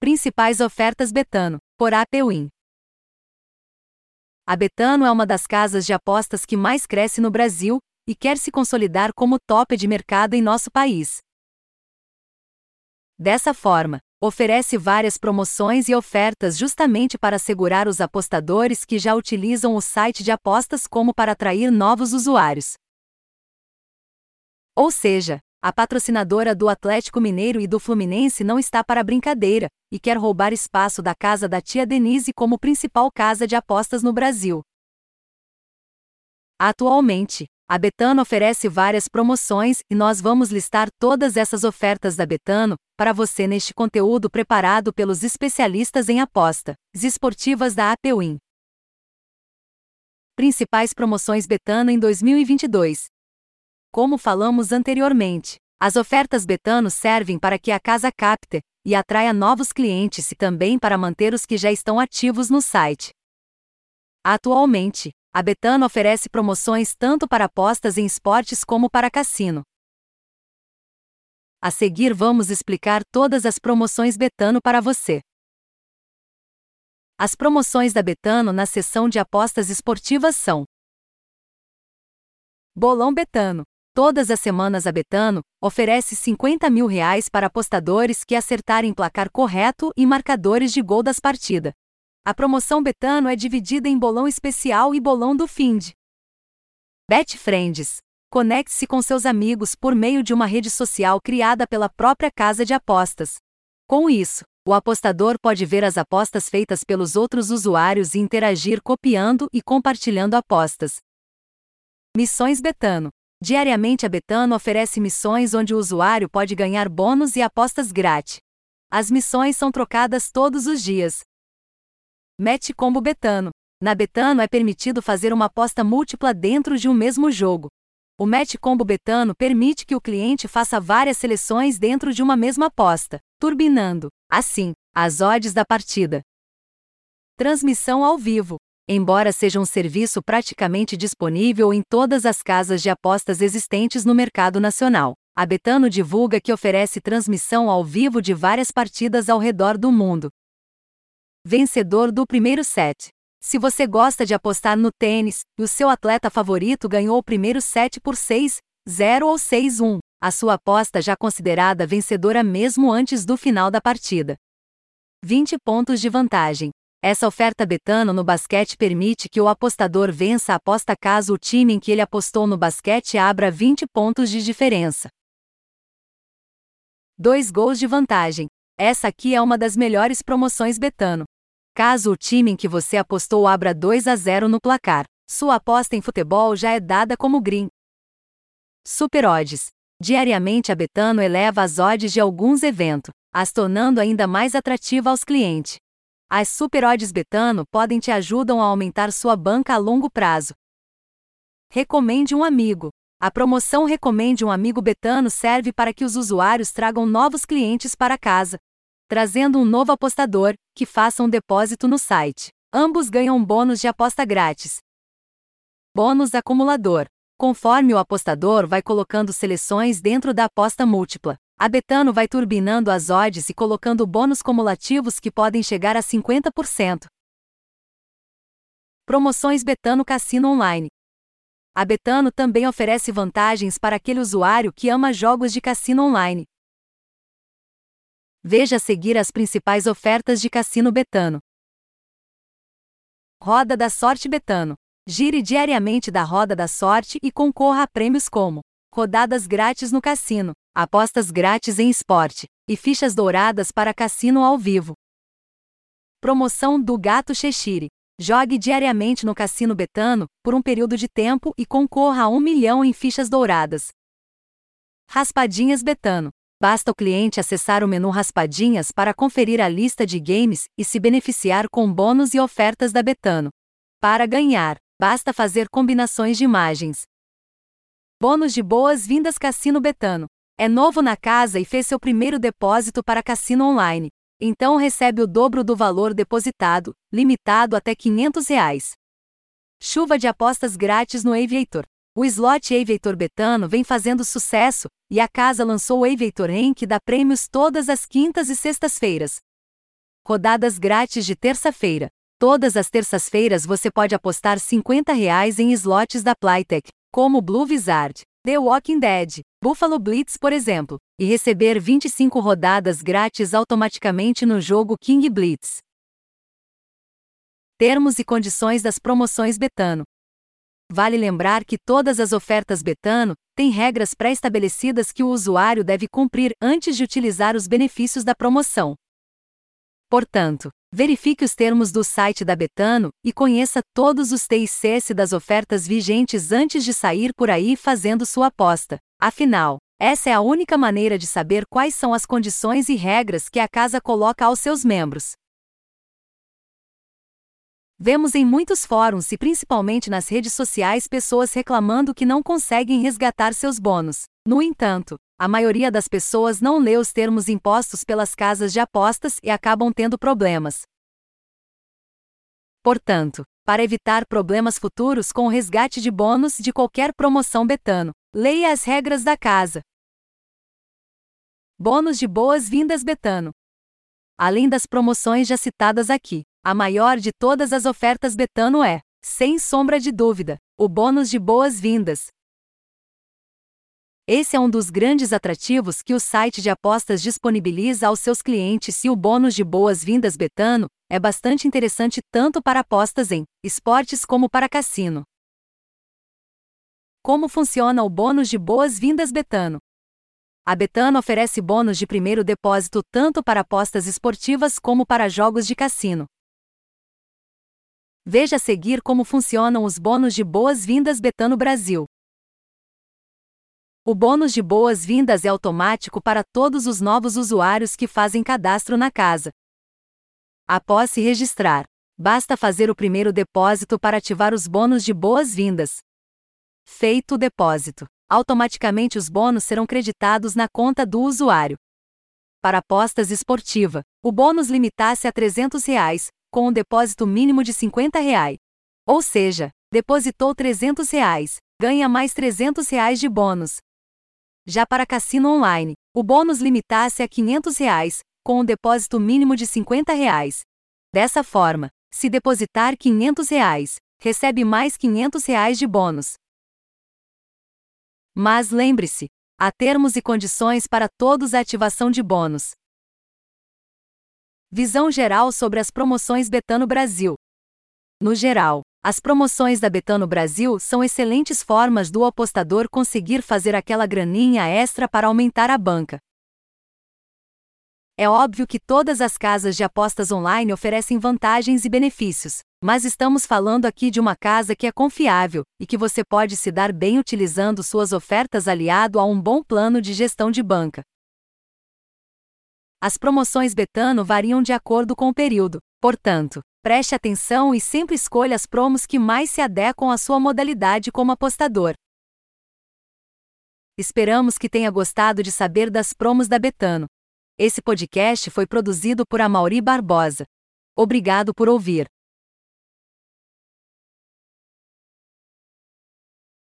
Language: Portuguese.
Principais ofertas Betano, por APWin. A Betano é uma das casas de apostas que mais cresce no Brasil e quer se consolidar como top de mercado em nosso país. Dessa forma, oferece várias promoções e ofertas justamente para assegurar os apostadores que já utilizam o site de apostas como para atrair novos usuários. Ou seja, a patrocinadora do Atlético Mineiro e do Fluminense não está para brincadeira e quer roubar espaço da casa da tia Denise como principal casa de apostas no Brasil. Atualmente, a Betano oferece várias promoções e nós vamos listar todas essas ofertas da Betano para você neste conteúdo preparado pelos especialistas em apostas esportivas da APWin. Principais promoções Betano em 2022. Como falamos anteriormente, as ofertas Betano servem para que a casa capte e atraia novos clientes e também para manter os que já estão ativos no site. Atualmente, a Betano oferece promoções tanto para apostas em esportes como para cassino. A seguir vamos explicar todas as promoções Betano para você. As promoções da Betano na seção de apostas esportivas são: Bolão Betano Todas as semanas a Betano oferece 50 mil reais para apostadores que acertarem placar correto e marcadores de gol das partidas. A promoção Betano é dividida em bolão especial e bolão do Find. Bet Friends. Conecte-se com seus amigos por meio de uma rede social criada pela própria casa de apostas. Com isso, o apostador pode ver as apostas feitas pelos outros usuários e interagir copiando e compartilhando apostas. Missões Betano. Diariamente a Betano oferece missões onde o usuário pode ganhar bônus e apostas grátis. As missões são trocadas todos os dias. Match Combo Betano. Na Betano é permitido fazer uma aposta múltipla dentro de um mesmo jogo. O Match Combo Betano permite que o cliente faça várias seleções dentro de uma mesma aposta, turbinando, assim, as odds da partida. Transmissão ao vivo. Embora seja um serviço praticamente disponível em todas as casas de apostas existentes no mercado nacional, a Betano divulga que oferece transmissão ao vivo de várias partidas ao redor do mundo. Vencedor do primeiro set. Se você gosta de apostar no tênis e o seu atleta favorito ganhou o primeiro set por 6, 0 ou 6-1, a sua aposta já considerada vencedora mesmo antes do final da partida. 20 pontos de vantagem. Essa oferta Betano no basquete permite que o apostador vença a aposta caso o time em que ele apostou no basquete abra 20 pontos de diferença. Dois gols de vantagem. Essa aqui é uma das melhores promoções Betano. Caso o time em que você apostou abra 2 a 0 no placar, sua aposta em futebol já é dada como green. Super Odds. Diariamente a Betano eleva as odds de alguns eventos, as tornando ainda mais atrativa aos clientes. As super odds Betano podem te ajudam a aumentar sua banca a longo prazo. Recomende um amigo. A promoção Recomende um amigo Betano serve para que os usuários tragam novos clientes para casa, trazendo um novo apostador que faça um depósito no site. Ambos ganham bônus de aposta grátis. Bônus acumulador. Conforme o apostador vai colocando seleções dentro da aposta múltipla, a Betano vai turbinando as odds e colocando bônus cumulativos que podem chegar a 50%. Promoções Betano Cassino Online. A Betano também oferece vantagens para aquele usuário que ama jogos de cassino online. Veja a seguir as principais ofertas de cassino Betano. Roda da Sorte Betano. Gire diariamente da Roda da Sorte e concorra a prêmios como rodadas grátis no cassino, apostas grátis em esporte e fichas douradas para cassino ao vivo. Promoção do Gato Cheshire. Jogue diariamente no Cassino Betano por um período de tempo e concorra a um milhão em fichas douradas. Raspadinhas Betano. Basta o cliente acessar o menu Raspadinhas para conferir a lista de games e se beneficiar com bônus e ofertas da Betano. Para ganhar, basta fazer combinações de imagens. Bônus de boas-vindas Cassino Betano. É novo na casa e fez seu primeiro depósito para cassino online. Então recebe o dobro do valor depositado, limitado até 500 reais. Chuva de apostas grátis no Aviator. O slot Aviator Betano vem fazendo sucesso, e a casa lançou o Aviator Em que dá prêmios todas as quintas e sextas-feiras. Rodadas grátis de terça-feira. Todas as terças-feiras você pode apostar 50 reais em slots da Playtech, como Blue Wizard, The Walking Dead, Buffalo Blitz, por exemplo, e receber 25 rodadas grátis automaticamente no jogo King Blitz. Termos e condições das promoções Betano. Vale lembrar que todas as ofertas Betano têm regras pré-estabelecidas que o usuário deve cumprir antes de utilizar os benefícios da promoção. Portanto, verifique os termos do site da Betano e conheça todos os TICS das ofertas vigentes antes de sair por aí fazendo sua aposta. Afinal, essa é a única maneira de saber quais são as condições e regras que a casa coloca aos seus membros. Vemos em muitos fóruns e principalmente nas redes sociais pessoas reclamando que não conseguem resgatar seus bônus. No entanto, a maioria das pessoas não lê os termos impostos pelas casas de apostas e acabam tendo problemas. Portanto, para evitar problemas futuros com o resgate de bônus de qualquer promoção Betano, leia as regras da casa. Bônus de boas-vindas Betano. Além das promoções já citadas aqui, a maior de todas as ofertas Betano é, sem sombra de dúvida, o bônus de boas-vindas, esse é um dos grandes atrativos que o site de apostas disponibiliza aos seus clientes e o bônus de boas-vindas Betano é bastante interessante tanto para apostas em esportes como para cassino. Como funciona o bônus de boas-vindas Betano? A Betano oferece bônus de primeiro depósito tanto para apostas esportivas como para jogos de cassino. Veja a seguir como funcionam os bônus de boas-vindas Betano Brasil. O bônus de boas-vindas é automático para todos os novos usuários que fazem cadastro na casa. Após se registrar, basta fazer o primeiro depósito para ativar os bônus de boas-vindas. Feito o depósito, automaticamente os bônus serão creditados na conta do usuário. Para apostas esportiva, o bônus limitasse a 300 reais, com um depósito mínimo de 50 reais. Ou seja, depositou 300 reais, ganha mais 300 reais de bônus. Já para cassino online, o bônus limitasse a 500 reais, com um depósito mínimo de 50 reais. Dessa forma, se depositar 500 reais, recebe mais 500 reais de bônus. Mas lembre-se, há termos e condições para todos a ativação de bônus. Visão geral sobre as promoções Betano Brasil. No geral, as promoções da Betano Brasil são excelentes formas do apostador conseguir fazer aquela graninha extra para aumentar a banca. É óbvio que todas as casas de apostas online oferecem vantagens e benefícios, mas estamos falando aqui de uma casa que é confiável e que você pode se dar bem utilizando suas ofertas aliado a um bom plano de gestão de banca. As promoções Betano variam de acordo com o período, portanto, Preste atenção e sempre escolha as promos que mais se adequam à sua modalidade como apostador. Esperamos que tenha gostado de saber das promos da Betano. Esse podcast foi produzido por Amauri Barbosa. Obrigado por ouvir.